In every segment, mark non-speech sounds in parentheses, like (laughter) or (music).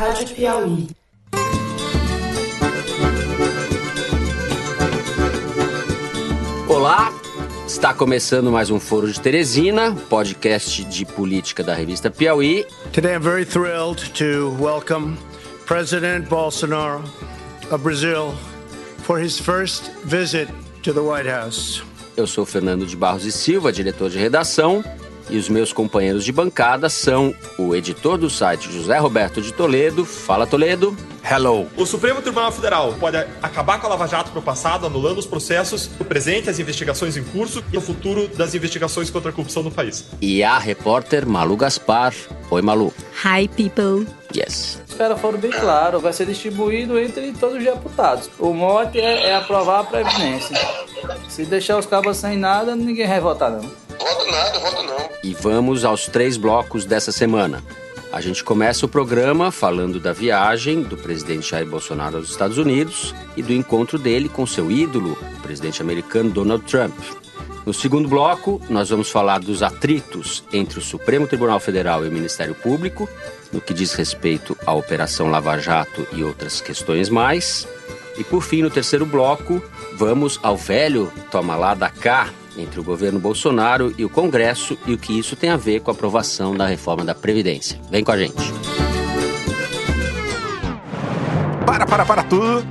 Rádio Piauí. Olá, está começando mais um Foro de Teresina, podcast de política da revista Piauí. Today I'm very thrilled to welcome President Bolsonaro of Brazil for his first visit to the White House. Eu sou Fernando de Barros e Silva, diretor de redação, e os meus companheiros de bancada são o editor do site José Roberto de Toledo. Fala, Toledo. Hello. O Supremo Tribunal Federal pode acabar com a Lava Jato para o passado, anulando os processos, o presente, as investigações em curso e o futuro das investigações contra a corrupção no país. E a repórter Malu Gaspar. Oi, Malu. Hi, people. Yes. Os caras foram bem claros, vai ser distribuído entre todos os deputados. O mote é, é aprovar a Previdência. Se deixar os cabos sem nada, ninguém vai votar, não. Voto nada, voto não. E vamos aos três blocos dessa semana. A gente começa o programa falando da viagem do presidente Jair Bolsonaro aos Estados Unidos e do encontro dele com seu ídolo, o presidente americano Donald Trump. No segundo bloco, nós vamos falar dos atritos entre o Supremo Tribunal Federal e o Ministério Público, no que diz respeito à Operação Lava Jato e outras questões mais. E por fim, no terceiro bloco, vamos ao velho toma lá da cá entre o governo Bolsonaro e o Congresso e o que isso tem a ver com a aprovação da reforma da Previdência. Vem com a gente. Para, para, para tudo.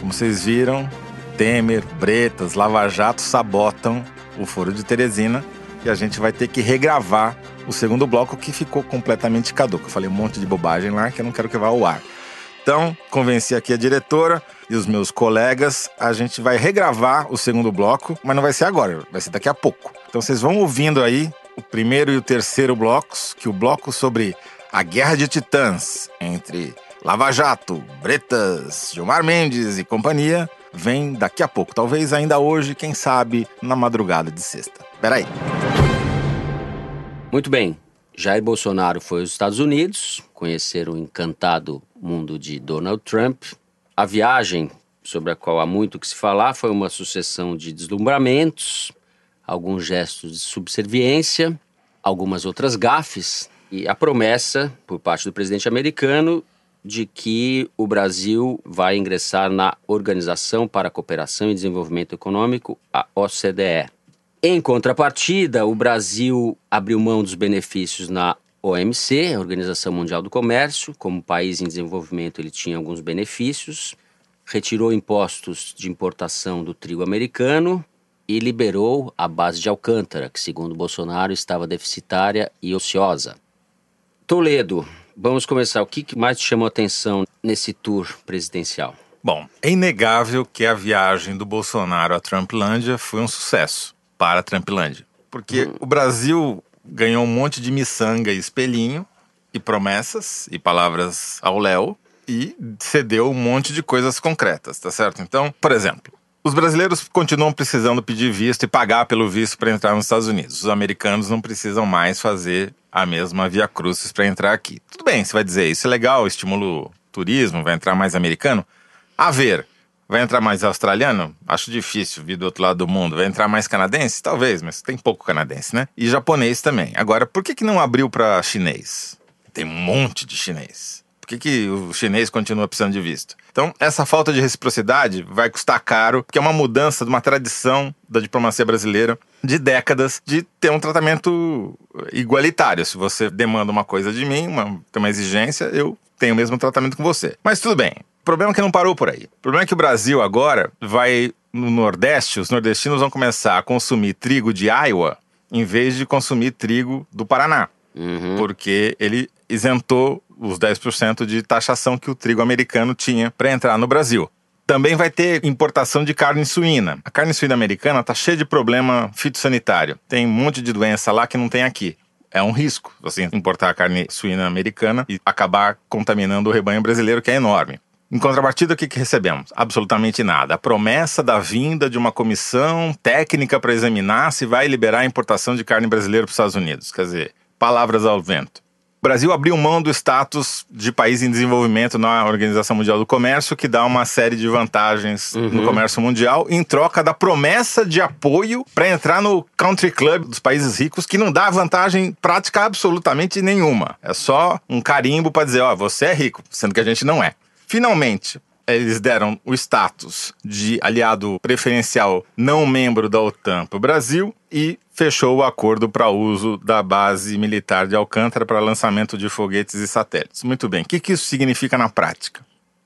Como vocês viram, Temer, Bretas, Lava Jato sabotam o Foro de Teresina e a gente vai ter que regravar o segundo bloco que ficou completamente caduco. Eu falei um monte de bobagem lá que eu não quero que vá ao ar. Então, convenci aqui a diretora e os meus colegas, a gente vai regravar o segundo bloco, mas não vai ser agora, vai ser daqui a pouco. Então vocês vão ouvindo aí o primeiro e o terceiro blocos, que o bloco sobre a guerra de titãs entre Lava Jato, Bretas, Gilmar Mendes e companhia, vem daqui a pouco. Talvez ainda hoje, quem sabe, na madrugada de sexta. Peraí. Muito bem. Jair Bolsonaro foi aos Estados Unidos conhecer o encantado mundo de Donald Trump. A viagem, sobre a qual há muito que se falar, foi uma sucessão de deslumbramentos, alguns gestos de subserviência, algumas outras gafes e a promessa por parte do presidente americano de que o Brasil vai ingressar na Organização para a Cooperação e Desenvolvimento Econômico, a OCDE. Em contrapartida, o Brasil abriu mão dos benefícios na OMC, Organização Mundial do Comércio. Como país em desenvolvimento, ele tinha alguns benefícios, retirou impostos de importação do trigo americano e liberou a base de Alcântara, que, segundo Bolsonaro, estava deficitária e ociosa. Toledo, vamos começar. O que mais te chamou a atenção nesse tour presidencial? Bom, é inegável que a viagem do Bolsonaro à Trumplândia foi um sucesso para a Trumplândia. Porque hum. o Brasil ganhou um monte de miçanga e espelhinho, e promessas, e palavras ao Léo, e cedeu um monte de coisas concretas, tá certo? Então, por exemplo, os brasileiros continuam precisando pedir visto e pagar pelo visto para entrar nos Estados Unidos. Os americanos não precisam mais fazer a mesma via crucis para entrar aqui. Tudo bem, você vai dizer, isso é legal, estimula o turismo, vai entrar mais americano? A ver, Vai entrar mais australiano? Acho difícil vir do outro lado do mundo. Vai entrar mais canadense? Talvez, mas tem pouco canadense, né? E japonês também. Agora, por que, que não abriu para chinês? Tem um monte de chinês. Por que, que o chinês continua precisando de visto? Então, essa falta de reciprocidade vai custar caro, porque é uma mudança de uma tradição da diplomacia brasileira de décadas de ter um tratamento igualitário. Se você demanda uma coisa de mim, uma, tem uma exigência, eu tenho o mesmo tratamento com você. Mas tudo bem. O problema é que não parou por aí. O problema é que o Brasil agora vai no Nordeste, os nordestinos vão começar a consumir trigo de Iowa em vez de consumir trigo do Paraná. Uhum. Porque ele isentou os 10% de taxação que o trigo americano tinha para entrar no Brasil. Também vai ter importação de carne suína. A carne suína americana está cheia de problema fitossanitário. Tem um monte de doença lá que não tem aqui. É um risco você importar a carne suína americana e acabar contaminando o rebanho brasileiro, que é enorme. Em contrapartida, o que, que recebemos? Absolutamente nada. A promessa da vinda de uma comissão técnica para examinar se vai liberar a importação de carne brasileira para os Estados Unidos. Quer dizer, palavras ao vento. Brasil abriu mão do status de país em desenvolvimento na Organização Mundial do Comércio, que dá uma série de vantagens uhum. no comércio mundial, em troca da promessa de apoio para entrar no country club dos países ricos, que não dá vantagem prática absolutamente nenhuma. É só um carimbo para dizer, ó, oh, você é rico, sendo que a gente não é. Finalmente, eles deram o status de aliado preferencial não membro da OTAN para o Brasil e fechou o acordo para uso da base militar de Alcântara para lançamento de foguetes e satélites. Muito bem, o que, que isso significa na prática?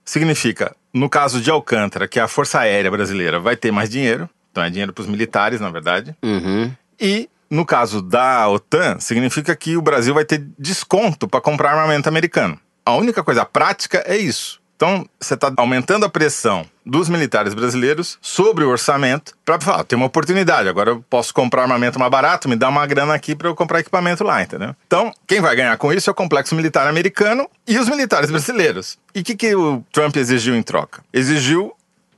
Significa, no caso de Alcântara, que a Força Aérea Brasileira vai ter mais dinheiro, então é dinheiro para os militares, na verdade, uhum. e no caso da OTAN, significa que o Brasil vai ter desconto para comprar armamento americano. A única coisa prática é isso. Então, você está aumentando a pressão dos militares brasileiros sobre o orçamento para falar, tem uma oportunidade, agora eu posso comprar armamento mais barato, me dá uma grana aqui para eu comprar equipamento lá, entendeu? Então, quem vai ganhar com isso é o complexo militar americano e os militares brasileiros. E o que, que o Trump exigiu em troca? Exigiu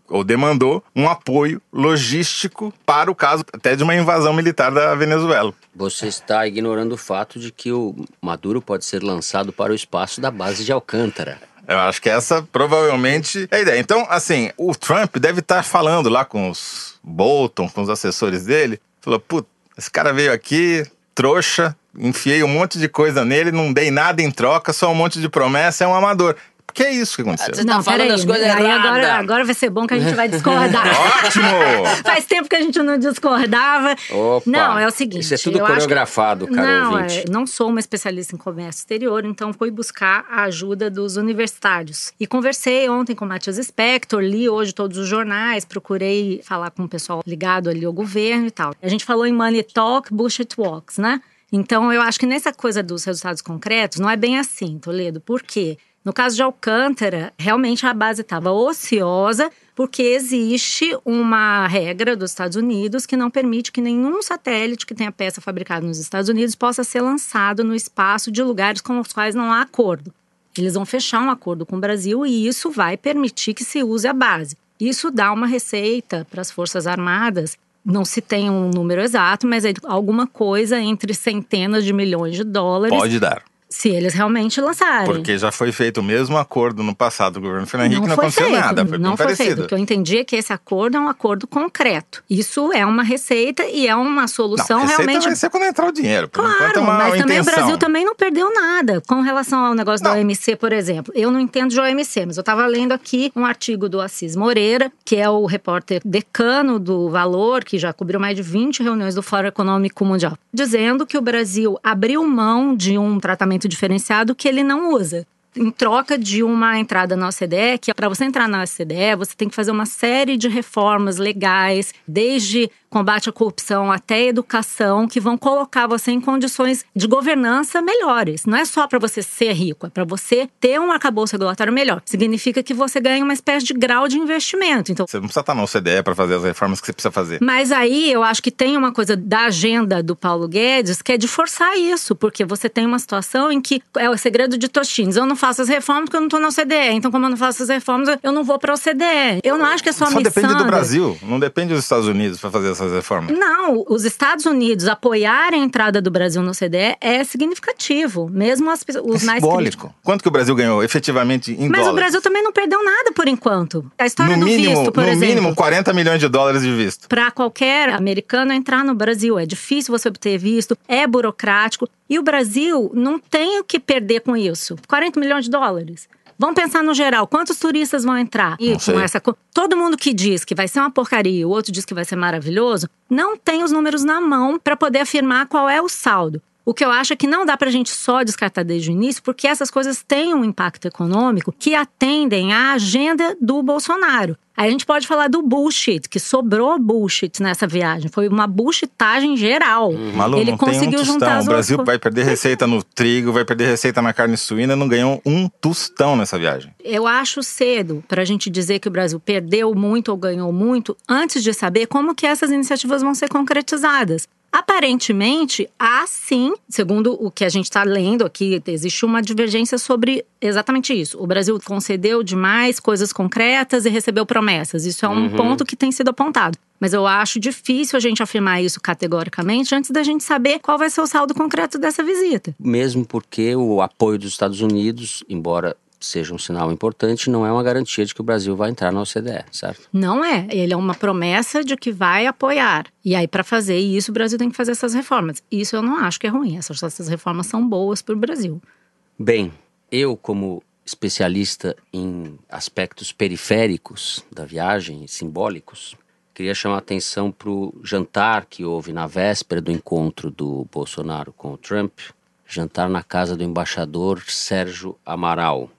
ou demandou um apoio logístico para o caso até de uma invasão militar da Venezuela. Você está ignorando o fato de que o Maduro pode ser lançado para o espaço da base de Alcântara. Eu acho que essa provavelmente é a ideia. Então, assim, o Trump deve estar falando lá com os Bolton, com os assessores dele. Falou, putz, esse cara veio aqui, trouxa, enfiei um monte de coisa nele, não dei nada em troca, só um monte de promessa, é um amador. Que é isso que aconteceu? Você tá não, falando as coisas aí agora, agora vai ser bom que a gente vai discordar. (laughs) Ótimo! (laughs) Faz tempo que a gente não discordava. Opa, não, é o seguinte. Isso é tudo coreografado, que, cara não, ouvinte. É, não sou uma especialista em comércio exterior, então fui buscar a ajuda dos universitários. E conversei ontem com o Matheus Spector, li hoje todos os jornais, procurei falar com o pessoal ligado ali ao governo e tal. A gente falou em Money Talk, Bullshit Walks, né? Então, eu acho que nessa coisa dos resultados concretos, não é bem assim, Toledo. Por quê? No caso de Alcântara, realmente a base estava ociosa, porque existe uma regra dos Estados Unidos que não permite que nenhum satélite que tenha peça fabricada nos Estados Unidos possa ser lançado no espaço de lugares com os quais não há acordo. Eles vão fechar um acordo com o Brasil e isso vai permitir que se use a base. Isso dá uma receita para as Forças Armadas. Não se tem um número exato, mas é alguma coisa entre centenas de milhões de dólares. Pode dar. Se eles realmente lançarem. Porque já foi feito o mesmo acordo no passado do governo Fernando Henrique, não, não aconteceu feito, nada. Foi não foi parecido. feito. O que eu entendi é que esse acordo é um acordo concreto. Isso é uma receita e é uma solução não, realmente. vai ser quando entrar o dinheiro. Por claro, é mas intenção. também o Brasil também não perdeu nada com relação ao negócio não. da OMC, por exemplo. Eu não entendo de OMC, mas eu estava lendo aqui um artigo do Assis Moreira, que é o repórter decano do Valor, que já cobriu mais de 20 reuniões do Fórum Econômico Mundial, dizendo que o Brasil abriu mão de um tratamento diferenciado que ele não usa. Em troca de uma entrada na OCDE, que para você entrar na OCDE, você tem que fazer uma série de reformas legais, desde combate à corrupção até educação, que vão colocar você em condições de governança melhores. Não é só para você ser rico, é para você ter um arcabouço regulatório melhor. Significa que você ganha uma espécie de grau de investimento. Então, você não precisa estar na OCDE para fazer as reformas que você precisa fazer. Mas aí eu acho que tem uma coisa da agenda do Paulo Guedes que é de forçar isso, porque você tem uma situação em que é o segredo de Tostines. Eu não faço as reformas porque eu não estou na OCDE. Então, como eu não faço as reformas, eu não vou para a OCDE. Eu não acho que é só, só missão. depende do Brasil, não depende dos Estados Unidos para fazer Não, os Estados Unidos apoiarem a entrada do Brasil no OCDE é significativo, mesmo as, os é mais simbólico. críticos. Quanto que o Brasil ganhou efetivamente em Mas dólares? o Brasil também não perdeu nada por enquanto. A história no do mínimo, visto, por no exemplo. mínimo 40 milhões de dólares de visto. Para qualquer americano entrar no Brasil é difícil você obter visto, é burocrático e o Brasil não tem o que perder com isso. 40 milhões de dólares. Vamos pensar no geral, quantos turistas vão entrar? E com essa todo mundo que diz que vai ser uma porcaria, o outro diz que vai ser maravilhoso, não tem os números na mão para poder afirmar qual é o saldo. O que eu acho é que não dá pra gente só descartar desde o início, porque essas coisas têm um impacto econômico que atendem à agenda do Bolsonaro. Aí a gente pode falar do bullshit, que sobrou bullshit nessa viagem. Foi uma bullshitagem geral. Malu, Ele um conseguiu tostão. juntar O Brasil vai perder receita no trigo, vai perder receita na carne suína, não ganhou um tostão nessa viagem. Eu acho cedo para a gente dizer que o Brasil perdeu muito ou ganhou muito antes de saber como que essas iniciativas vão ser concretizadas. Aparentemente, há sim, segundo o que a gente está lendo aqui, existe uma divergência sobre exatamente isso. O Brasil concedeu demais coisas concretas e recebeu promessas. Isso é um uhum. ponto que tem sido apontado. Mas eu acho difícil a gente afirmar isso categoricamente antes da gente saber qual vai ser o saldo concreto dessa visita. Mesmo porque o apoio dos Estados Unidos, embora seja um sinal importante, não é uma garantia de que o Brasil vai entrar na OCDE, certo? Não é. Ele é uma promessa de que vai apoiar. E aí, para fazer isso, o Brasil tem que fazer essas reformas. Isso eu não acho que é ruim. Essas, essas reformas são boas para o Brasil. Bem, eu, como especialista em aspectos periféricos da viagem, simbólicos, queria chamar a atenção para o jantar que houve na véspera do encontro do Bolsonaro com o Trump jantar na casa do embaixador Sérgio Amaral.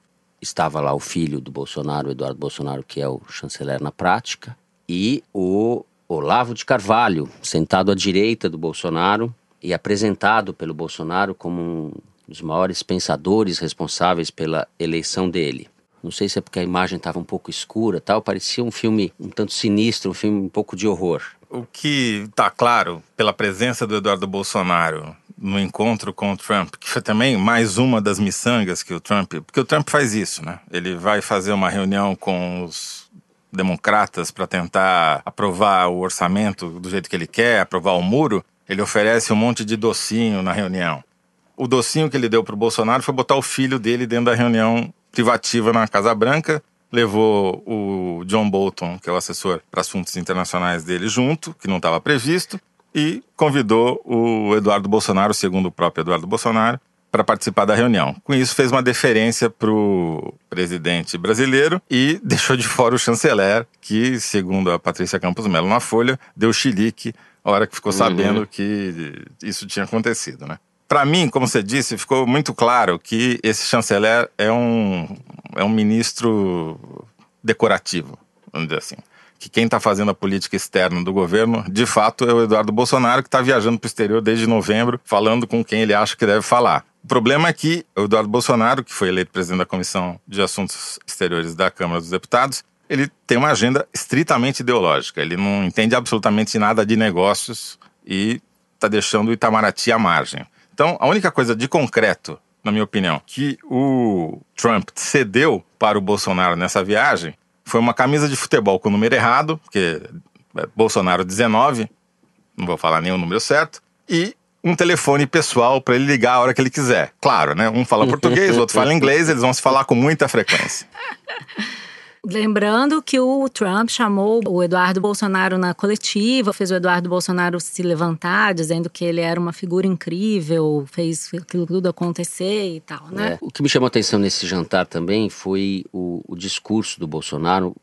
Estava lá o filho do Bolsonaro, Eduardo Bolsonaro, que é o chanceler na prática, e o Olavo de Carvalho, sentado à direita do Bolsonaro e apresentado pelo Bolsonaro como um dos maiores pensadores responsáveis pela eleição dele. Não sei se é porque a imagem estava um pouco escura, tal, parecia um filme um tanto sinistro, um filme um pouco de horror. O que está claro pela presença do Eduardo Bolsonaro no encontro com o Trump, que foi também mais uma das miçangas que o Trump. Porque o Trump faz isso, né? Ele vai fazer uma reunião com os democratas para tentar aprovar o orçamento do jeito que ele quer, aprovar o muro. Ele oferece um monte de docinho na reunião. O docinho que ele deu para o Bolsonaro foi botar o filho dele dentro da reunião privativa na Casa Branca. Levou o John Bolton, que é o assessor para assuntos internacionais dele, junto, que não estava previsto e convidou o Eduardo Bolsonaro, segundo o próprio Eduardo Bolsonaro, para participar da reunião. Com isso, fez uma deferência para o presidente brasileiro e (laughs) deixou de fora o chanceler, que, segundo a Patrícia Campos Melo na Folha, deu chilique a hora que ficou sabendo uhum. que isso tinha acontecido, né? Para mim, como você disse, ficou muito claro que esse chanceler é um, é um ministro decorativo, vamos dizer assim que quem está fazendo a política externa do governo, de fato, é o Eduardo Bolsonaro, que está viajando para o exterior desde novembro, falando com quem ele acha que deve falar. O problema é que o Eduardo Bolsonaro, que foi eleito presidente da Comissão de Assuntos Exteriores da Câmara dos Deputados, ele tem uma agenda estritamente ideológica. Ele não entende absolutamente nada de negócios e está deixando o Itamaraty à margem. Então, a única coisa de concreto, na minha opinião, que o Trump cedeu para o Bolsonaro nessa viagem foi uma camisa de futebol com o número errado, porque é Bolsonaro 19, não vou falar nem o número certo, e um telefone pessoal para ele ligar a hora que ele quiser. Claro, né? Um fala (laughs) português, o outro fala inglês, eles vão se falar com muita frequência. (laughs) Lembrando que o Trump chamou o Eduardo Bolsonaro na coletiva, fez o Eduardo Bolsonaro se levantar, dizendo que ele era uma figura incrível, fez aquilo tudo acontecer e tal, né? É. O que me chamou a atenção nesse jantar também foi o, o discurso do Bolsonaro,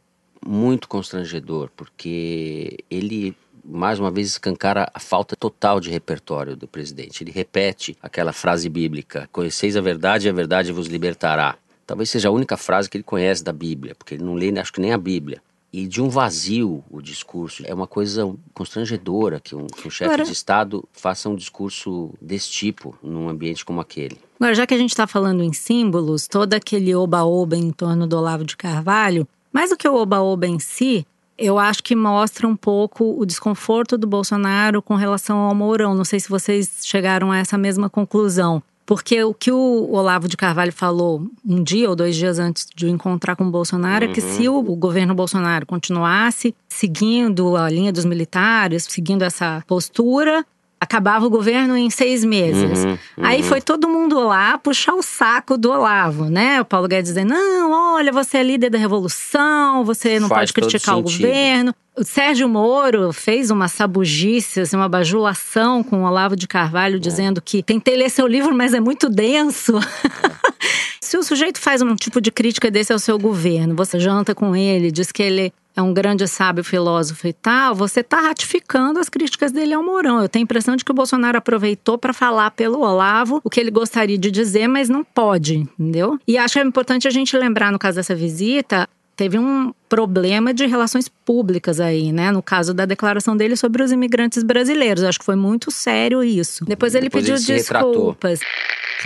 muito constrangedor, porque ele mais uma vez escancara a falta total de repertório do presidente. Ele repete aquela frase bíblica: Conheceis a verdade e a verdade vos libertará. Talvez seja a única frase que ele conhece da Bíblia, porque ele não lê, acho que nem a Bíblia. E de um vazio o discurso. É uma coisa constrangedora que um, que um chefe Agora... de Estado faça um discurso desse tipo num ambiente como aquele. Agora, já que a gente está falando em símbolos, todo aquele oba-oba em torno do Olavo de Carvalho, mais do que o oba-oba em si, eu acho que mostra um pouco o desconforto do Bolsonaro com relação ao Mourão. Não sei se vocês chegaram a essa mesma conclusão. Porque o que o Olavo de Carvalho falou um dia ou dois dias antes de encontrar com o Bolsonaro uhum. é que uhum. se o, o governo Bolsonaro continuasse seguindo a linha dos militares, seguindo essa postura, acabava o governo em seis meses. Uhum, uhum. Aí foi todo mundo lá puxar o saco do Olavo, né? O Paulo Guedes dizendo: não, olha, você é líder da revolução, você não Faz pode criticar o governo. O Sérgio Moro fez uma sabugice, assim, uma bajulação com o Olavo de Carvalho, é. dizendo que tentei ler seu livro, mas é muito denso. (laughs) Se o sujeito faz um tipo de crítica desse ao seu governo, você janta com ele, diz que ele é um grande sábio filósofo e tal, você está ratificando as críticas dele ao Mourão. Eu tenho a impressão de que o Bolsonaro aproveitou para falar pelo Olavo o que ele gostaria de dizer, mas não pode, entendeu? E acho que é importante a gente lembrar, no caso dessa visita, teve um problema de relações públicas aí, né? No caso da declaração dele sobre os imigrantes brasileiros. Acho que foi muito sério isso. Depois ele Depois pediu ele desculpas.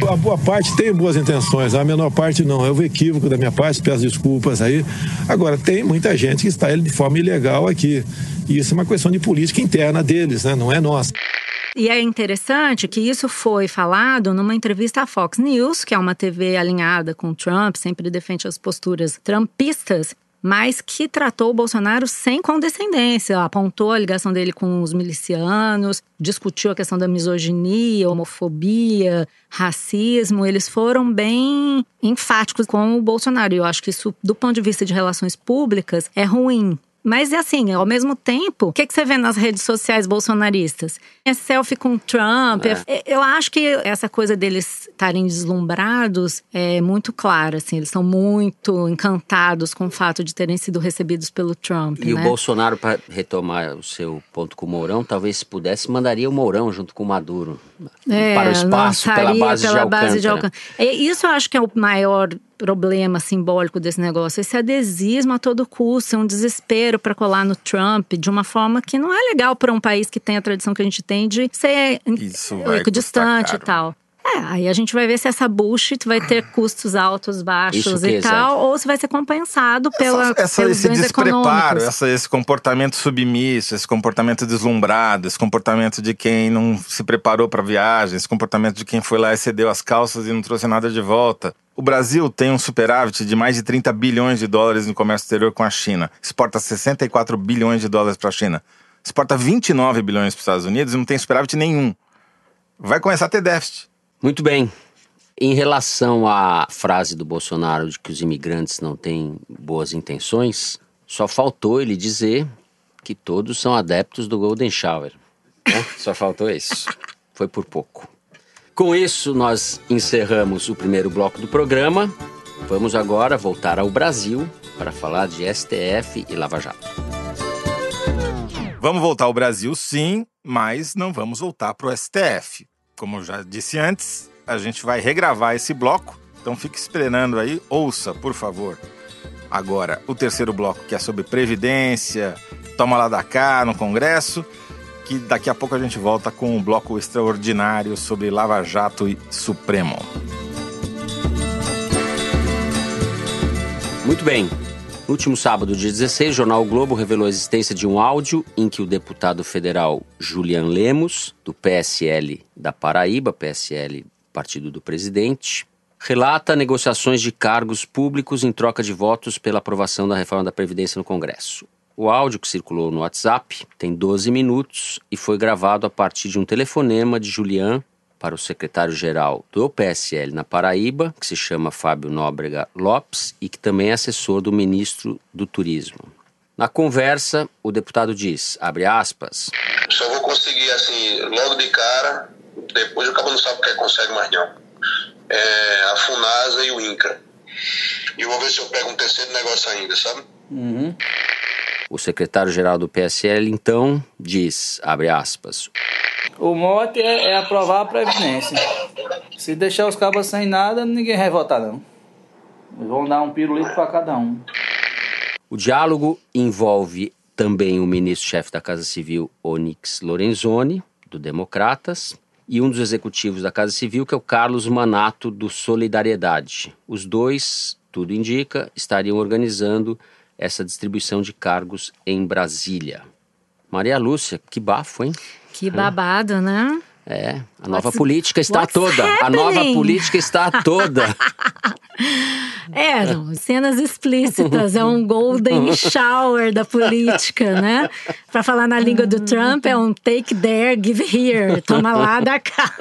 A boa parte tem boas intenções, a menor parte não. É um equívoco da minha parte, peço desculpas aí. Agora, tem muita gente que está de forma ilegal aqui. E isso é uma questão de política interna deles, né? Não é nossa. E é interessante que isso foi falado numa entrevista à Fox News, que é uma TV alinhada com Trump, sempre defende as posturas trumpistas mas que tratou o Bolsonaro sem condescendência, apontou a ligação dele com os milicianos, discutiu a questão da misoginia, homofobia, racismo. Eles foram bem enfáticos com o Bolsonaro. E eu acho que isso, do ponto de vista de relações públicas, é ruim. Mas é assim, ao mesmo tempo, o que, que você vê nas redes sociais bolsonaristas? É selfie com Trump. É. É, eu acho que essa coisa deles estarem deslumbrados é muito clara. Assim, eles estão muito encantados com o fato de terem sido recebidos pelo Trump. E né? o Bolsonaro, para retomar o seu ponto com o Mourão, talvez se pudesse, mandaria o Mourão junto com o Maduro é, para o espaço pela base pela de base de Alcântara. Alcântara. Isso eu acho que é o maior problema simbólico desse negócio. Esse adesismo a todo custo, é um desespero para colar no Trump de uma forma que não é legal para um país que tem a tradição que a gente tem de ser Isso custar e tal. É, aí a gente vai ver se essa bullshit vai ter custos altos, baixos e tal, ou se vai ser compensado pela, essa, essa, pelos esse despreparo, essa, esse comportamento submisso, esse comportamento deslumbrado, esse comportamento de quem não se preparou para a viagem, esse comportamento de quem foi lá e cedeu as calças e não trouxe nada de volta. O Brasil tem um superávit de mais de 30 bilhões de dólares no comércio exterior com a China. Exporta 64 bilhões de dólares para a China. Exporta 29 bilhões para os Estados Unidos e não tem superávit nenhum. Vai começar a ter déficit. Muito bem. Em relação à frase do Bolsonaro de que os imigrantes não têm boas intenções, só faltou ele dizer que todos são adeptos do Golden Shower. né? Só faltou isso. Foi por pouco. Com isso, nós encerramos o primeiro bloco do programa. Vamos agora voltar ao Brasil para falar de STF e Lava Jato. Vamos voltar ao Brasil, sim, mas não vamos voltar para o STF. Como já disse antes, a gente vai regravar esse bloco, então fique esperando aí, ouça, por favor. Agora, o terceiro bloco, que é sobre Previdência, toma lá da cá no Congresso, que daqui a pouco a gente volta com um bloco extraordinário sobre Lava Jato e Supremo. Muito bem. No último sábado, dia 16, o jornal o Globo revelou a existência de um áudio em que o deputado federal Julian Lemos, do PSL da Paraíba, PSL Partido do Presidente, relata negociações de cargos públicos em troca de votos pela aprovação da reforma da Previdência no Congresso. O áudio que circulou no WhatsApp tem 12 minutos e foi gravado a partir de um telefonema de Julian para o secretário-geral do PSL na Paraíba, que se chama Fábio Nóbrega Lopes e que também é assessor do ministro do Turismo. Na conversa, o deputado diz, abre aspas, Só vou conseguir, assim, logo de cara, depois o cabo não sabe o que consegue mais não. É, a Funasa e o INCRA. E eu vou ver se eu pego um terceiro negócio ainda, sabe? Uhum. O secretário-geral do PSL então diz, abre aspas, O mote é, é aprovar a Previdência. Se deixar os cabos sem nada, ninguém vai votar, não. Vão dar um pirulito para cada um. O diálogo envolve também o ministro-chefe da Casa Civil, Onyx Lorenzoni, do Democratas, e um dos executivos da Casa Civil, que é o Carlos Manato, do Solidariedade. Os dois, tudo indica, estariam organizando essa distribuição de cargos em Brasília. Maria Lúcia, que bafo, hein? Que babado, né? É, a nova What's- política está toda. A nova happening? política está toda. (laughs) É, não, cenas explícitas, é um golden (laughs) shower da política, né? Pra falar na língua do Trump, é um take there, give here, toma lá, dá cá.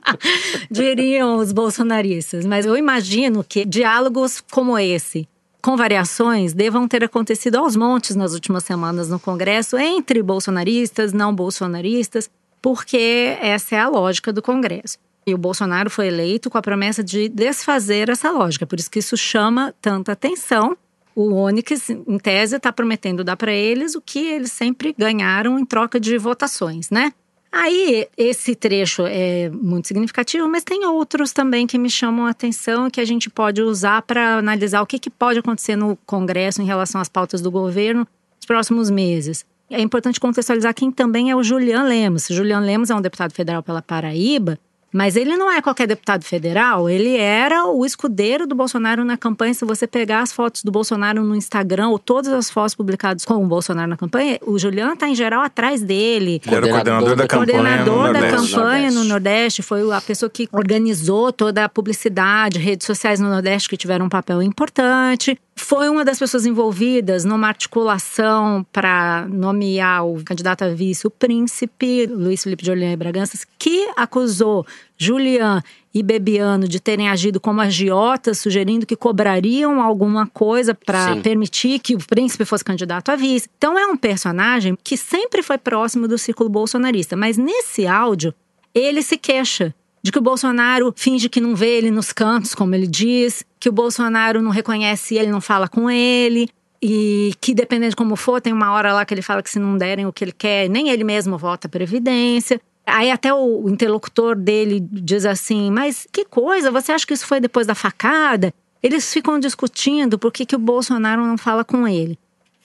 (laughs) Diriam os bolsonaristas. Mas eu imagino que diálogos como esse, com variações, devam ter acontecido aos montes nas últimas semanas no Congresso, entre bolsonaristas, não bolsonaristas, porque essa é a lógica do Congresso. E o Bolsonaro foi eleito com a promessa de desfazer essa lógica, por isso que isso chama tanta atenção. O Onyx, em tese, está prometendo dar para eles o que eles sempre ganharam em troca de votações, né? Aí, esse trecho é muito significativo, mas tem outros também que me chamam a atenção que a gente pode usar para analisar o que, que pode acontecer no Congresso em relação às pautas do governo nos próximos meses. É importante contextualizar quem também é o Julian Lemos. Julian Lemos é um deputado federal pela Paraíba Mas ele não é qualquer deputado federal, ele era o escudeiro do Bolsonaro na campanha. Se você pegar as fotos do Bolsonaro no Instagram, ou todas as fotos publicadas com o Bolsonaro na campanha, o Juliano tá em geral atrás dele. Ele era o coordenador da campanha coordenador no da Nordeste. campanha no Nordeste, foi a pessoa que organizou toda a publicidade, redes sociais no Nordeste que tiveram um papel importante. Foi uma das pessoas envolvidas numa articulação para nomear o candidato a vice, o príncipe, Luiz Felipe de Oliveira Braganças, que acusou Julian e Bebiano de terem agido como agiotas, sugerindo que cobrariam alguma coisa para permitir que o príncipe fosse candidato a vice. Então é um personagem que sempre foi próximo do círculo bolsonarista, mas nesse áudio ele se queixa de que o Bolsonaro finge que não vê ele nos cantos, como ele diz, que o Bolsonaro não reconhece ele, não fala com ele. E que, dependendo de como for, tem uma hora lá que ele fala que se não derem o que ele quer, nem ele mesmo vota a Previdência. Aí até o interlocutor dele diz assim: Mas que coisa, você acha que isso foi depois da facada? Eles ficam discutindo por que, que o Bolsonaro não fala com ele.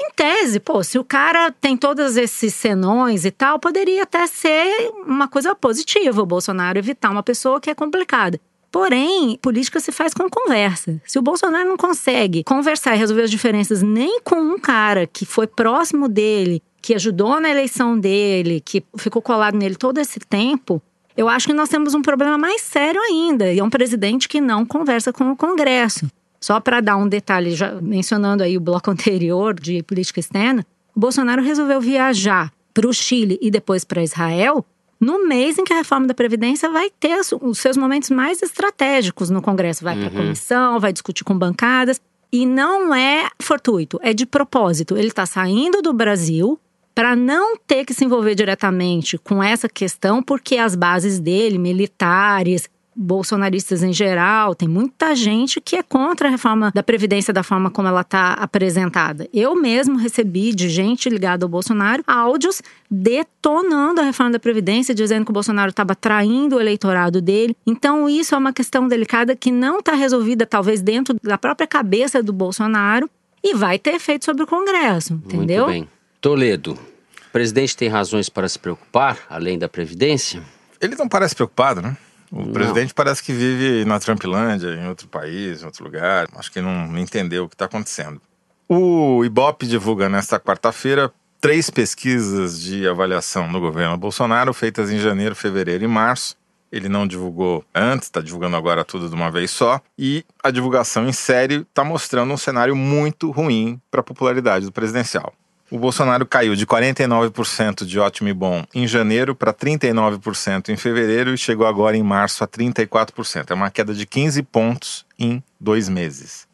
Em tese, pô, se o cara tem todos esses senões e tal, poderia até ser uma coisa positiva o Bolsonaro evitar uma pessoa que é complicada. Porém, política se faz com conversa. Se o Bolsonaro não consegue conversar e resolver as diferenças nem com um cara que foi próximo dele, que ajudou na eleição dele, que ficou colado nele todo esse tempo, eu acho que nós temos um problema mais sério ainda. E é um presidente que não conversa com o Congresso. Só para dar um detalhe, já mencionando aí o bloco (laughs) anterior de política externa, o Bolsonaro resolveu viajar para o Chile e depois para Israel no mês em que a reforma da Previdência vai ter os seus momentos mais estratégicos no Congresso. Vai para a comissão, vai discutir com bancadas. E não é fortuito, é de propósito. Ele está saindo do Brasil para não ter que se envolver diretamente com essa questão, porque as bases dele, militares, bolsonaristas em geral, tem muita gente que é contra a reforma da Previdência da forma como ela está apresentada. Eu mesmo recebi de gente ligada ao Bolsonaro áudios detonando a reforma da Previdência, dizendo que o Bolsonaro estava traindo o eleitorado dele. Então, isso é uma questão delicada que não está resolvida, talvez, dentro da própria cabeça do Bolsonaro e vai ter efeito sobre o Congresso, entendeu? Muito bem. Toledo, o presidente tem razões para se preocupar, além da Previdência? Ele não parece preocupado, né? O Não. presidente parece que vive na Trumpilândia, em outro país, em outro lugar. Acho que não, não entendeu o que está acontecendo. O Ibope divulga nesta quarta-feira três pesquisas de avaliação no governo Bolsonaro, feitas em janeiro, fevereiro e março. Ele não divulgou antes, está divulgando agora tudo de uma vez só. E a divulgação em série está mostrando um cenário muito ruim para a popularidade do presidencial. O Bolsonaro caiu de 49% de ótimo e bom em janeiro para 39% em fevereiro e chegou agora em março a 34%. É uma queda de 15 pontos em dois meses.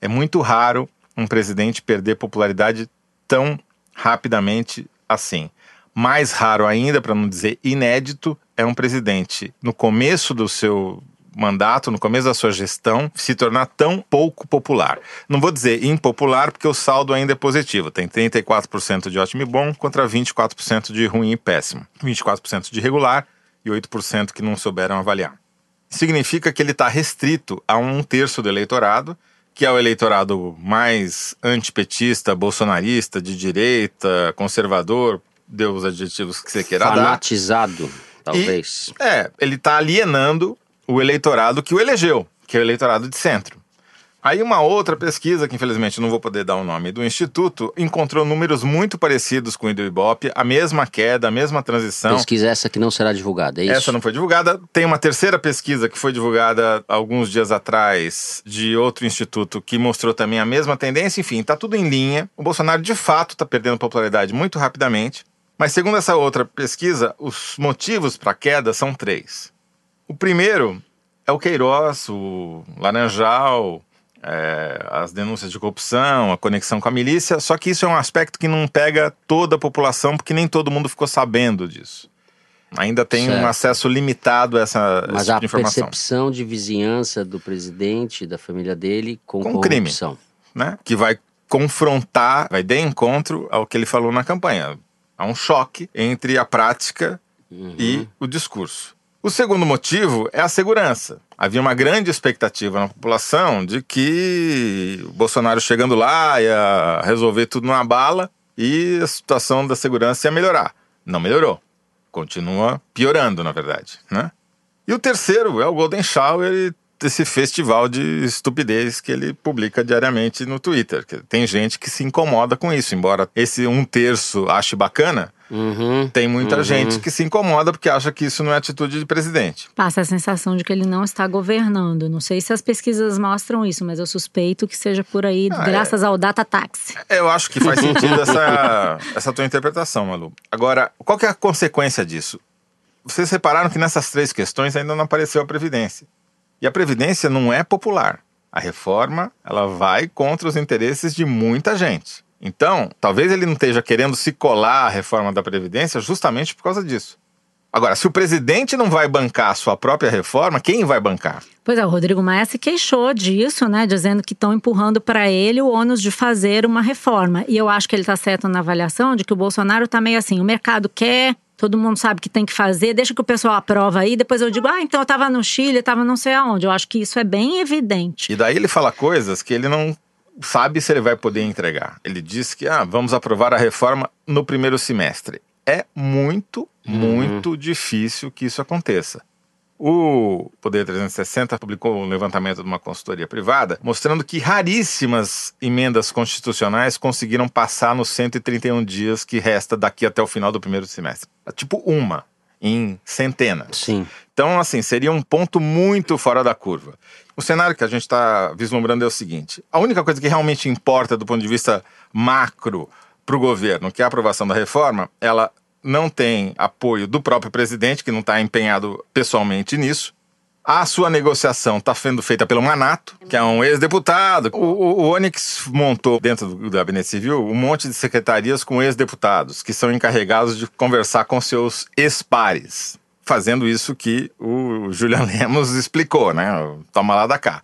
É muito raro um presidente perder popularidade tão rapidamente assim. Mais raro ainda, para não dizer inédito, é um presidente no começo do seu mandato, no começo da sua gestão, se tornar tão pouco popular. Não vou dizer impopular, porque o saldo ainda é positivo. Tem 34% de ótimo e bom contra 24% de ruim e péssimo. 24% de regular e 8% que não souberam avaliar. Significa que ele está restrito a um terço do eleitorado, que é o eleitorado mais antipetista, bolsonarista, de direita, conservador, dê os adjetivos que você queira dar. Fanatizado, talvez. É, ele está alienando o eleitorado que o elegeu, que é o eleitorado de centro. Aí uma outra pesquisa, que infelizmente não vou poder dar o nome do instituto, encontrou números muito parecidos com o do Ibope, a mesma queda, a mesma transição. Pesquisa essa que não será divulgada, é isso? Essa não foi divulgada. Tem uma terceira pesquisa que foi divulgada alguns dias atrás de outro instituto que mostrou também a mesma tendência. Enfim, está tudo em linha. O Bolsonaro de fato está perdendo popularidade muito rapidamente. Mas segundo essa outra pesquisa, os motivos para a queda são três. O primeiro é o Queiroz, o Laranjal, é, as denúncias de corrupção, a conexão com a milícia. Só que isso é um aspecto que não pega toda a população, porque nem todo mundo ficou sabendo disso. Ainda tem Certo. um acesso limitado a essa esse Mas tipo a de informação. percepção de vizinhança do presidente, da família dele, com, Com crime. corrupção. né? Que vai confrontar, vai de encontro ao que ele falou na campanha. Há um choque entre a prática e o discurso. O segundo motivo é a segurança. Havia uma grande expectativa na população de que o Bolsonaro chegando lá ia resolver tudo numa bala e a situação da segurança ia melhorar. Não melhorou. Continua piorando, na verdade, né? E o terceiro é o Golden Shower, esse festival de estupidez que ele publica diariamente no Twitter. Tem gente que se incomoda com isso, embora esse um terço ache bacana. Uhum, tem muita uhum. gente que se incomoda porque acha que isso não é atitude de presidente. Passa a sensação de que ele não está governando. Não sei se as pesquisas mostram isso, mas eu suspeito que seja por aí, ah, graças é. ao data tax. Eu acho que faz sentido (laughs) essa, essa tua interpretação, Malu. Agora, qual que é a consequência disso? Vocês repararam que nessas três questões ainda não apareceu a Previdência. E a Previdência não é popular. A reforma, ela vai contra os interesses de muita gente. Então, talvez ele não esteja querendo se colar à reforma da Previdência justamente por causa disso. Agora, se o presidente não vai bancar a sua própria reforma, quem vai bancar? Pois é, o Rodrigo Maia se queixou disso, né? Dizendo que estão empurrando para ele o ônus de fazer uma reforma. E eu acho que ele está certo na avaliação de que o Bolsonaro está meio assim: o mercado quer, todo mundo sabe que tem que fazer, deixa que o pessoal aprova aí, depois eu digo, ah, então eu estava no Chile, estava não sei aonde. Eu acho que isso é bem evidente. E daí ele fala coisas que ele não sabe se ele vai poder entregar. Ele diz que, ah, vamos aprovar a reforma no primeiro semestre. É muito, uhum. muito difícil que isso aconteça. O Poder 360 publicou um levantamento de uma consultoria privada mostrando que raríssimas emendas constitucionais conseguiram passar nos 131 dias que resta daqui até o final do primeiro semestre. Tipo uma em centenas. Sim. Então, assim, seria um ponto muito fora da curva. O cenário que a gente está vislumbrando é o seguinte: a única coisa que realmente importa do ponto de vista macro para o governo, que é a aprovação da reforma, ela não tem apoio do próprio presidente, que não está empenhado pessoalmente nisso. A sua negociação está sendo feita pelo Manato, que é um ex-deputado. O, o, o Onyx montou dentro do gabinete civil um monte de secretarias com ex-deputados, que são encarregados de conversar com seus ex-pares, fazendo isso que o Julian (laughs) Lemos explicou, né? Toma lá da cá.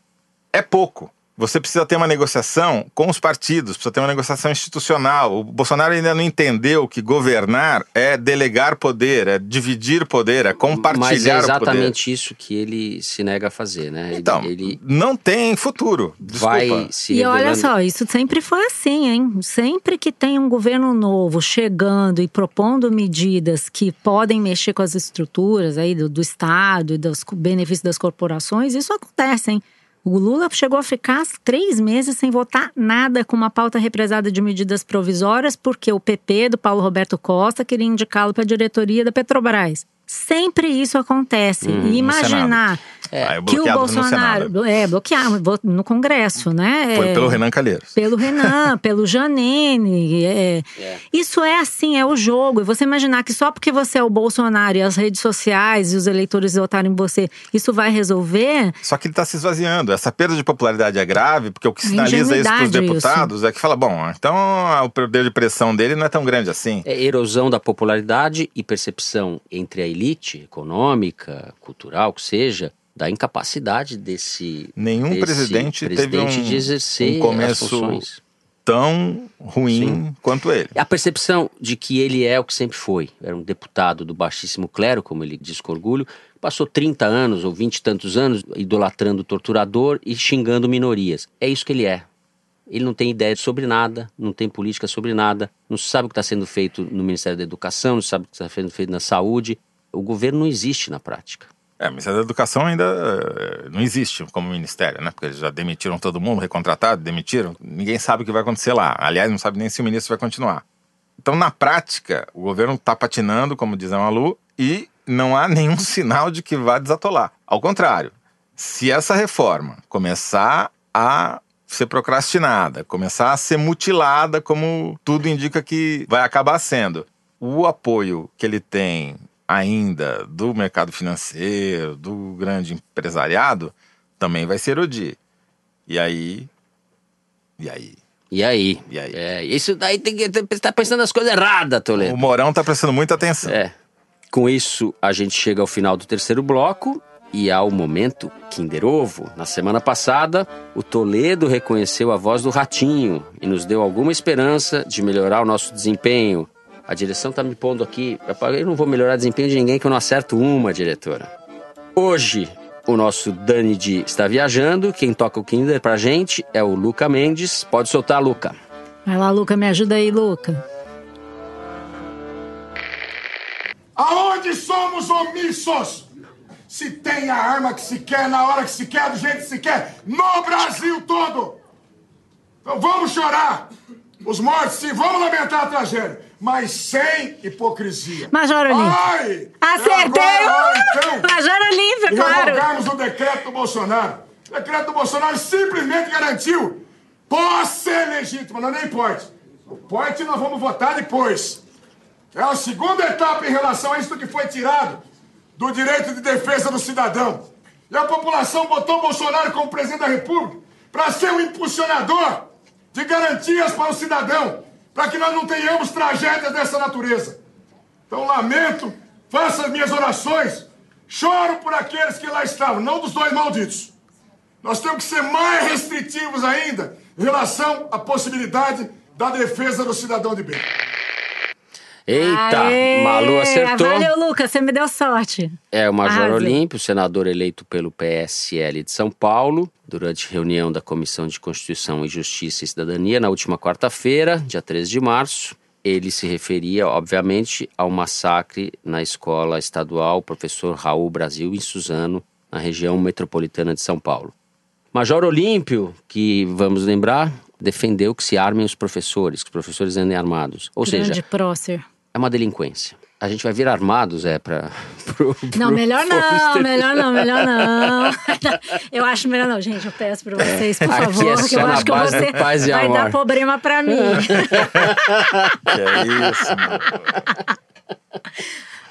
É pouco. Você precisa ter uma negociação com os partidos, precisa ter uma negociação institucional. O Bolsonaro ainda não entendeu que governar é delegar poder, é dividir poder, é compartilhar Mas é exatamente poder. isso que ele se nega a fazer, né? Então, ele, não tem futuro. Desculpa. Vai se e olha só, isso sempre foi assim, hein? Sempre que tem um governo novo chegando e propondo medidas que podem mexer com as estruturas aí do, do Estado e dos benefícios das corporações, isso acontece, hein? O Lula chegou a ficar três meses sem votar nada com uma pauta represada de medidas provisórias, porque o PP do Paulo Roberto Costa queria indicá-lo para a diretoria da Petrobras. Sempre isso acontece. Hum, e imaginar é. que o Bolsonaro é bloqueado no Congresso, né? Foi é, pelo Renan Calheiros. Pelo Renan, (laughs) pelo Janine. É. é. Isso é assim, é o jogo. E você imaginar que só porque você é o Bolsonaro e as redes sociais e os eleitores votaram em você, isso vai resolver? Só que ele está se esvaziando. Essa perda de popularidade é grave, porque o que sinaliza isso para os deputados isso. é que fala: bom, então o poder de pressão dele não é tão grande assim. É erosão da popularidade e percepção entre a elite econômica, cultural, que seja, da incapacidade desse nenhum desse presidente, presidente teve um, de exercer um começo tão ruim Sim. quanto ele. A percepção de que ele é o que sempre foi, era um deputado do baixíssimo clero, como ele diz com orgulho, passou 30 anos ou 20 e tantos anos idolatrando o torturador e xingando minorias. É isso que ele é. Ele não tem ideia sobre nada, não tem política sobre nada, não sabe o que está sendo feito no Ministério da Educação, não sabe o que está sendo feito na saúde. O governo não existe na prática. É, o Ministério da Educação ainda eh, não existe como ministério, né? Porque eles já demitiram todo mundo, recontratado, demitiram. Ninguém sabe o que vai acontecer lá. Aliás, não sabe nem se o ministro vai continuar. Então, na prática, o governo está patinando, como diz a Malu, e não há nenhum (laughs) sinal de que vá desatolar. Ao contrário, se essa reforma começar a ser procrastinada, começar a ser mutilada, como tudo indica que vai acabar sendo. O apoio que ele tem ainda do mercado financeiro, do grande empresariado, também vai ser erodir. E aí. E aí? E aí? E aí? É, isso daí tem que estar tá pensando as coisas erradas, Toledo. O Morão tá prestando muita atenção. É. Com isso, a gente chega ao final do terceiro bloco e ao momento Kinder Ovo. Na semana passada, o Toledo reconheceu a voz do Ratinho e nos deu alguma esperança de melhorar o nosso desempenho. A direção tá me pondo aqui. Eu não vou melhorar o desempenho de ninguém que eu não acerto uma, diretora. Hoje, o nosso Dani de está viajando. Quem toca o Kinder pra gente é o Luca Mendes. Pode soltar, Luca. Vai lá, Luca, me ajuda aí, Luca. Aonde somos omissos? se tem a arma que se quer, na hora que se quer, do jeito que se quer, no Brasil todo. Então vamos chorar. Os mortos, sim, vamos lamentar a tragédia, mas sem hipocrisia. Major Olímpio. Ai! Acertei! Agora então, Major Olímpio, claro. revogarmos o decreto do Bolsonaro. O decreto do Bolsonaro simplesmente garantiu posse legítima, não é nem porte. O porte nós vamos votar depois. É a segunda etapa em relação a isso que foi tirado do direito de defesa do cidadão. E a população botou Bolsonaro como presidente da República para ser um impulsionador de garantias para o cidadão, para que nós não tenhamos tragédias dessa natureza. Então lamento, faço as minhas orações, choro por aqueles que lá estavam, não dos dois malditos. Nós temos que ser mais restritivos ainda em relação à possibilidade da defesa do cidadão de bem. Eita, Aê! Malu acertou. Valeu, Lucas, você me deu sorte. É o Major Arrasou. Olímpio, senador eleito pelo PSL de São Paulo, durante reunião da Comissão de Constituição e Justiça e Cidadania na última quarta-feira, dia 13 de março. Ele se referia, obviamente, ao massacre na escola estadual Professor Raul Brasil, em Suzano, na região metropolitana de São Paulo. Major Olímpio, que vamos lembrar, defendeu que se armem os professores, que os professores andem armados. Ou Grande seja, prócer. É uma delinquência. A gente vai vir armados, é, para. (laughs) Não, melhor não, melhor não, melhor (laughs) não. Eu acho melhor não, gente. Eu peço pra vocês, por Aqui favor, é que eu acho que você vai amor. dar problema pra mim. (laughs) Que é isso, mano.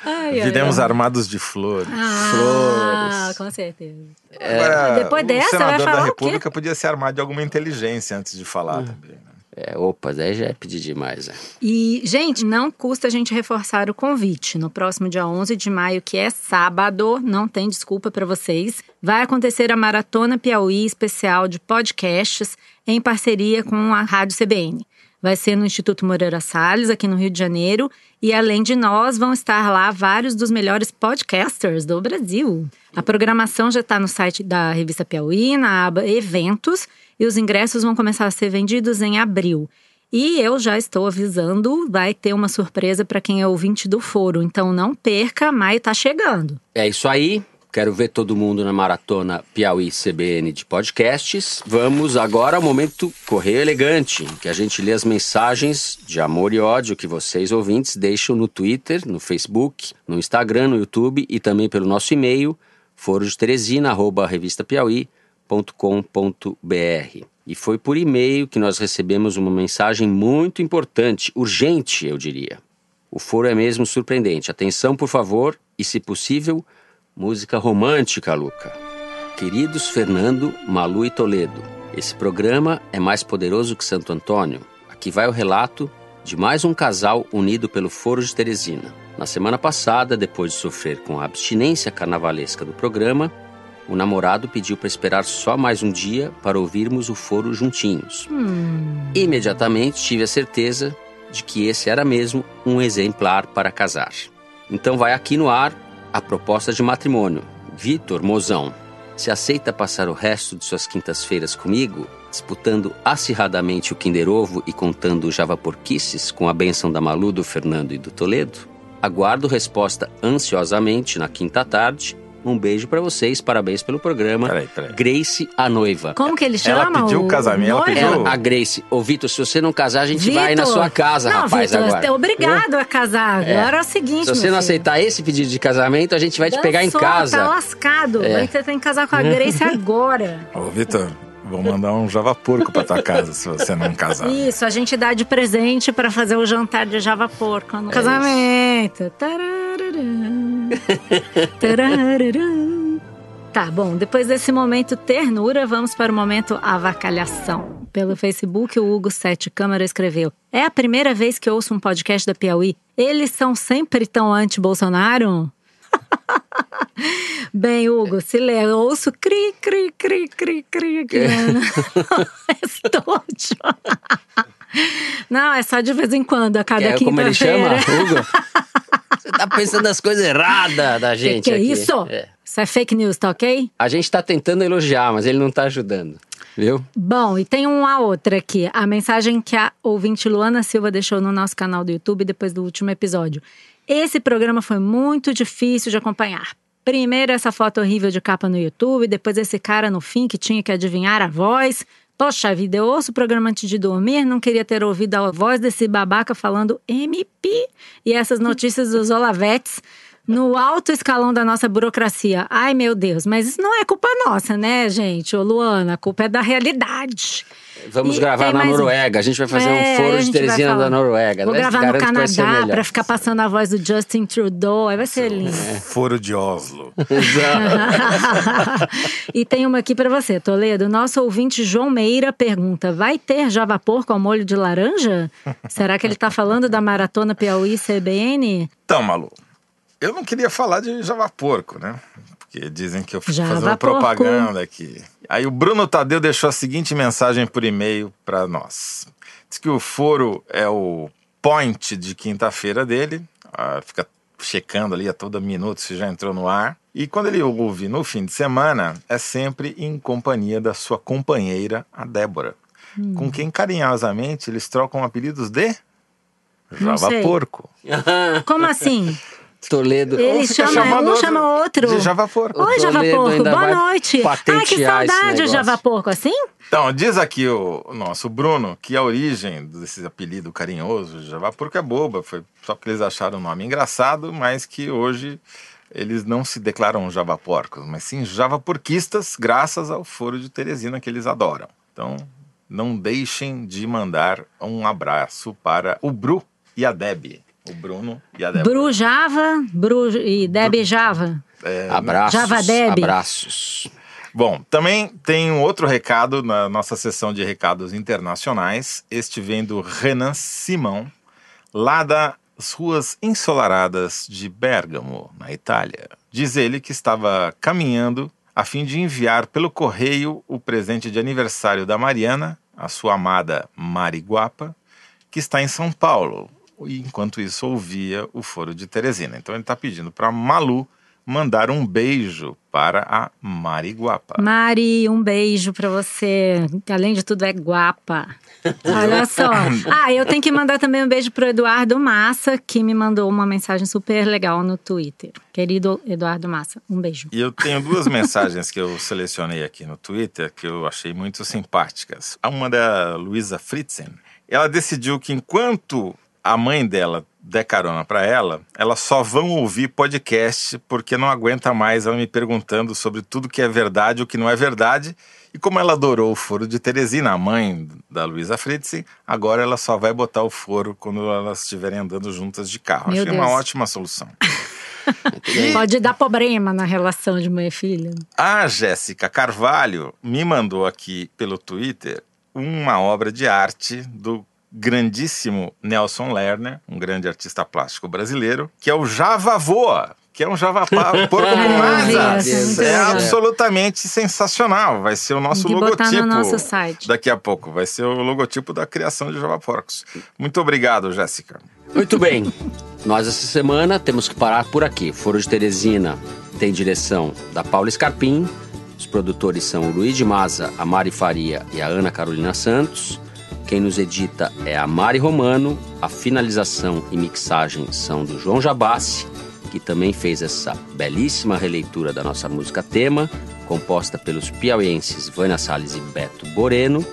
Ai, Viremos ai. armados de flores. Ah, com certeza. Agora, Depois o dessa, vai senador falar da o quê? República podia se armar de alguma inteligência antes de falar também. Né? É, opa, daí já é pedir demais. É. E, gente, não custa a gente reforçar o convite. No próximo dia 11 de maio, que é sábado, não tem desculpa para vocês, vai acontecer a Maratona Piauí especial de podcasts em parceria com a Rádio CBN. Vai ser no Instituto Moreira Salles, aqui no Rio de Janeiro. E além de nós, vão estar lá vários dos melhores podcasters do Brasil. A programação já está no site da revista Piauí, na aba Eventos, e os ingressos vão começar a ser vendidos em abril. E eu já estou avisando, vai ter uma surpresa para quem é ouvinte do foro. Então não perca, maio tá chegando. É isso aí. Quero ver todo mundo na maratona Piauí CBN de podcasts. Vamos agora ao momento Correio Elegante, que a gente lê as mensagens de amor e ódio que vocês ouvintes deixam no Twitter, no Facebook, no Instagram, no YouTube e também pelo nosso e-mail, forodeteresina@revistapiauí.com.br. E foi por e-mail que nós recebemos uma mensagem muito importante, urgente, eu diria. O foro é mesmo surpreendente. Atenção, por favor, e se possível, música romântica, Luca. Queridos Fernando, Malu e Toledo, esse programa é mais poderoso que Santo Antônio. Aqui vai o relato de mais um casal unido pelo Foro de Teresina. Na semana passada, depois de sofrer com a abstinência carnavalesca do programa, o namorado pediu para esperar só mais um dia para ouvirmos o foro juntinhos. Imediatamente tive a certeza de que esse era mesmo um exemplar para casar. Então vai aqui no ar a proposta de matrimônio. Vitor Mozão, se aceita passar o resto de suas quintas-feiras comigo, disputando acirradamente o Kinder Ovo e contando Java Porquices com a benção da Malu, do Fernando e do Toledo? Aguardo resposta ansiosamente na quinta tarde. Um beijo para vocês, parabéns pelo programa. Peraí, peraí. Grace, a noiva. Como que ele chama? Ela pediu o casamento, ela pediu- Ela, a Grace, ô Vitor, se você não casar, a gente vai na Vitor. sua casa, não, rapaz, Vitor, agora. você é obrigado a casar. Agora é o seguinte, Se você meu não filho. aceitar esse pedido de casamento, a gente vai te pegar em Dançou, casa. Tá lascado. É. Você tem que casar com a Grace (laughs) agora. Ô, Vitor, vou mandar um Java Porco pra tua casa se você não casar. Isso, a gente dá de presente pra fazer o jantar de Java Porco É no casamento. Tarararã. Tarararã. Tá, bom, depois desse momento ternura, vamos para o momento avacalhação. Pelo Facebook, o Hugo Sete Câmara escreveu: É a primeira vez que ouço um podcast da Piauí. Eles são sempre tão anti-Bolsonaro? (laughs) Bem, Hugo, se lê, eu ouço cri, cri, cri, cri, cri aqui. né? (laughs) (laughs) Estúdio. Não, é só de vez em quando, a cada É, como ele quinta-feira. chama, Hugo? Você tá pensando nas coisas erradas da Que gente que é aqui. isso? É. Isso é fake news, tá ok? A gente tá tentando elogiar, mas ele não tá ajudando. Viu? Bom, e tem uma outra aqui. A mensagem que a ouvinte Luana Silva deixou no nosso canal do YouTube depois do último episódio. Esse programa foi muito difícil de acompanhar. Primeiro essa foto horrível de capa no YouTube, depois esse cara no fim que tinha que adivinhar a voz. Poxa vida, eu ouço o programa antes de dormir, não queria ter ouvido a voz desse babaca falando MP e essas notícias dos Olavetes no alto escalão da nossa burocracia. Ai, meu Deus, mas isso não é culpa nossa, né, gente? Ô, Luana, a culpa é da realidade. Vamos E gravar na mais um. Noruega. A gente vai fazer É, um foro de Teresina da Noruega. Vou gravar no Canadá pra ficar passando a voz do Justin Trudeau. Aí vai ser lindo. Foro de Oslo. (laughs) (laughs) e tem uma aqui pra você, Toledo. Nosso ouvinte João Meira pergunta: vai ter Java Porco ao molho de laranja? Será que ele tá falando da maratona Piauí CBN? Então, Malu, eu não queria falar de Java Porco, né? Porque dizem que eu fico Java fazendo Porco. propaganda aqui. Aí o Bruno Tadeu deixou a seguinte mensagem por e-mail para nós. Diz que o foro é o point de quinta-feira dele. Ah, fica checando ali a todo minuto se já entrou no ar. E quando ele ouve no fim de semana, é sempre em companhia da sua companheira, a Débora. Hum. Com quem carinhosamente eles trocam apelidos de Java. Porco. (laughs) Como assim? Toledo. Ele fica chama chamando um, outro chama outro. de Java Porco. Oi, O Java Porco. Boa noite. Ai, que saudade, negócio. Java Porco. Assim? Então, diz aqui o, o nosso Bruno que a origem desse apelido carinhoso de Java Porco é boba. Foi só porque eles acharam o nome engraçado, mas que hoje eles não se declaram Java Porcos, mas sim Java Porquistas, graças ao Foro de Teresina que eles adoram. Então, não deixem de mandar um abraço para o Bru e a Deb. O Bruno e a Débora. Bru Java, Bru e Deb Java. Abraços. Java Deb. Abraços. Bom, também tem um outro recado na nossa sessão de recados internacionais. Este vem do Renan Simão, lá das ruas ensolaradas de Bergamo, na Itália. Diz ele que estava caminhando a fim de enviar pelo correio o presente de aniversário da Mariana, a sua amada Mari Guapa, que está em São Paulo. E enquanto isso ouvia o foro de Teresina. Então ele está pedindo para Malu mandar um beijo para a Mari Guapa. Mari, um beijo pra você. que Além de tudo, é guapa. Olha só. Ah, eu tenho que mandar também um beijo pro Eduardo Massa, que me mandou uma mensagem super legal no Twitter. Querido Eduardo Massa, um beijo. E eu tenho duas mensagens que eu selecionei aqui no Twitter que eu achei muito simpáticas. Uma da Luísa Fritzen. Ela decidiu que enquanto a mãe dela der carona para ela, elas só vão ouvir podcast porque não aguenta mais ela me perguntando sobre tudo que é verdade e o que não é verdade. E como ela adorou o foro de Teresina, a mãe da Luísa Fritzen, agora ela só vai botar o foro quando elas estiverem andando juntas de carro. Meu Achei uma Deus. ótima solução. (laughs) Pode dar problema na relação de mãe e filha. A Jéssica Carvalho me mandou aqui pelo Twitter uma obra de arte do grandíssimo Nelson Lerner, um grande artista plástico brasileiro, que é o Java Voa, que é um Java pa- porco com muito É legal. absolutamente sensacional. Vai ser o nosso botar logotipo no nosso site. daqui a pouco. Vai ser o logotipo da criação de Java Porcos. Muito obrigado, Jéssica. Muito bem. Nós essa semana temos que parar por aqui. Foro de Teresina tem direção da Paula Scarpim. Os produtores são o Luiz de Maza, a Mari Faria e a Ana Carolina Santos. Quem nos edita é a Mari Romano. A finalização e mixagem são do João Jabassi, que também fez essa belíssima releitura da nossa música tema, composta pelos piauienses Vânia Salles e Beto Boreno.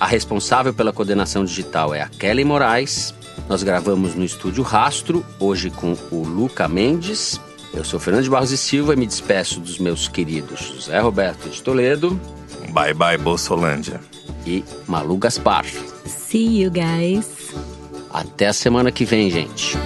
A responsável pela coordenação digital é a Kelly Moraes. Nós gravamos no estúdio Rastro, hoje com o Luca Mendes. Eu sou Fernando de Barros e Silva e me despeço dos meus queridos José Roberto de Toledo Bye bye, Bolsolândia. E Malu Gaspar. See you guys. Até a semana que vem, gente.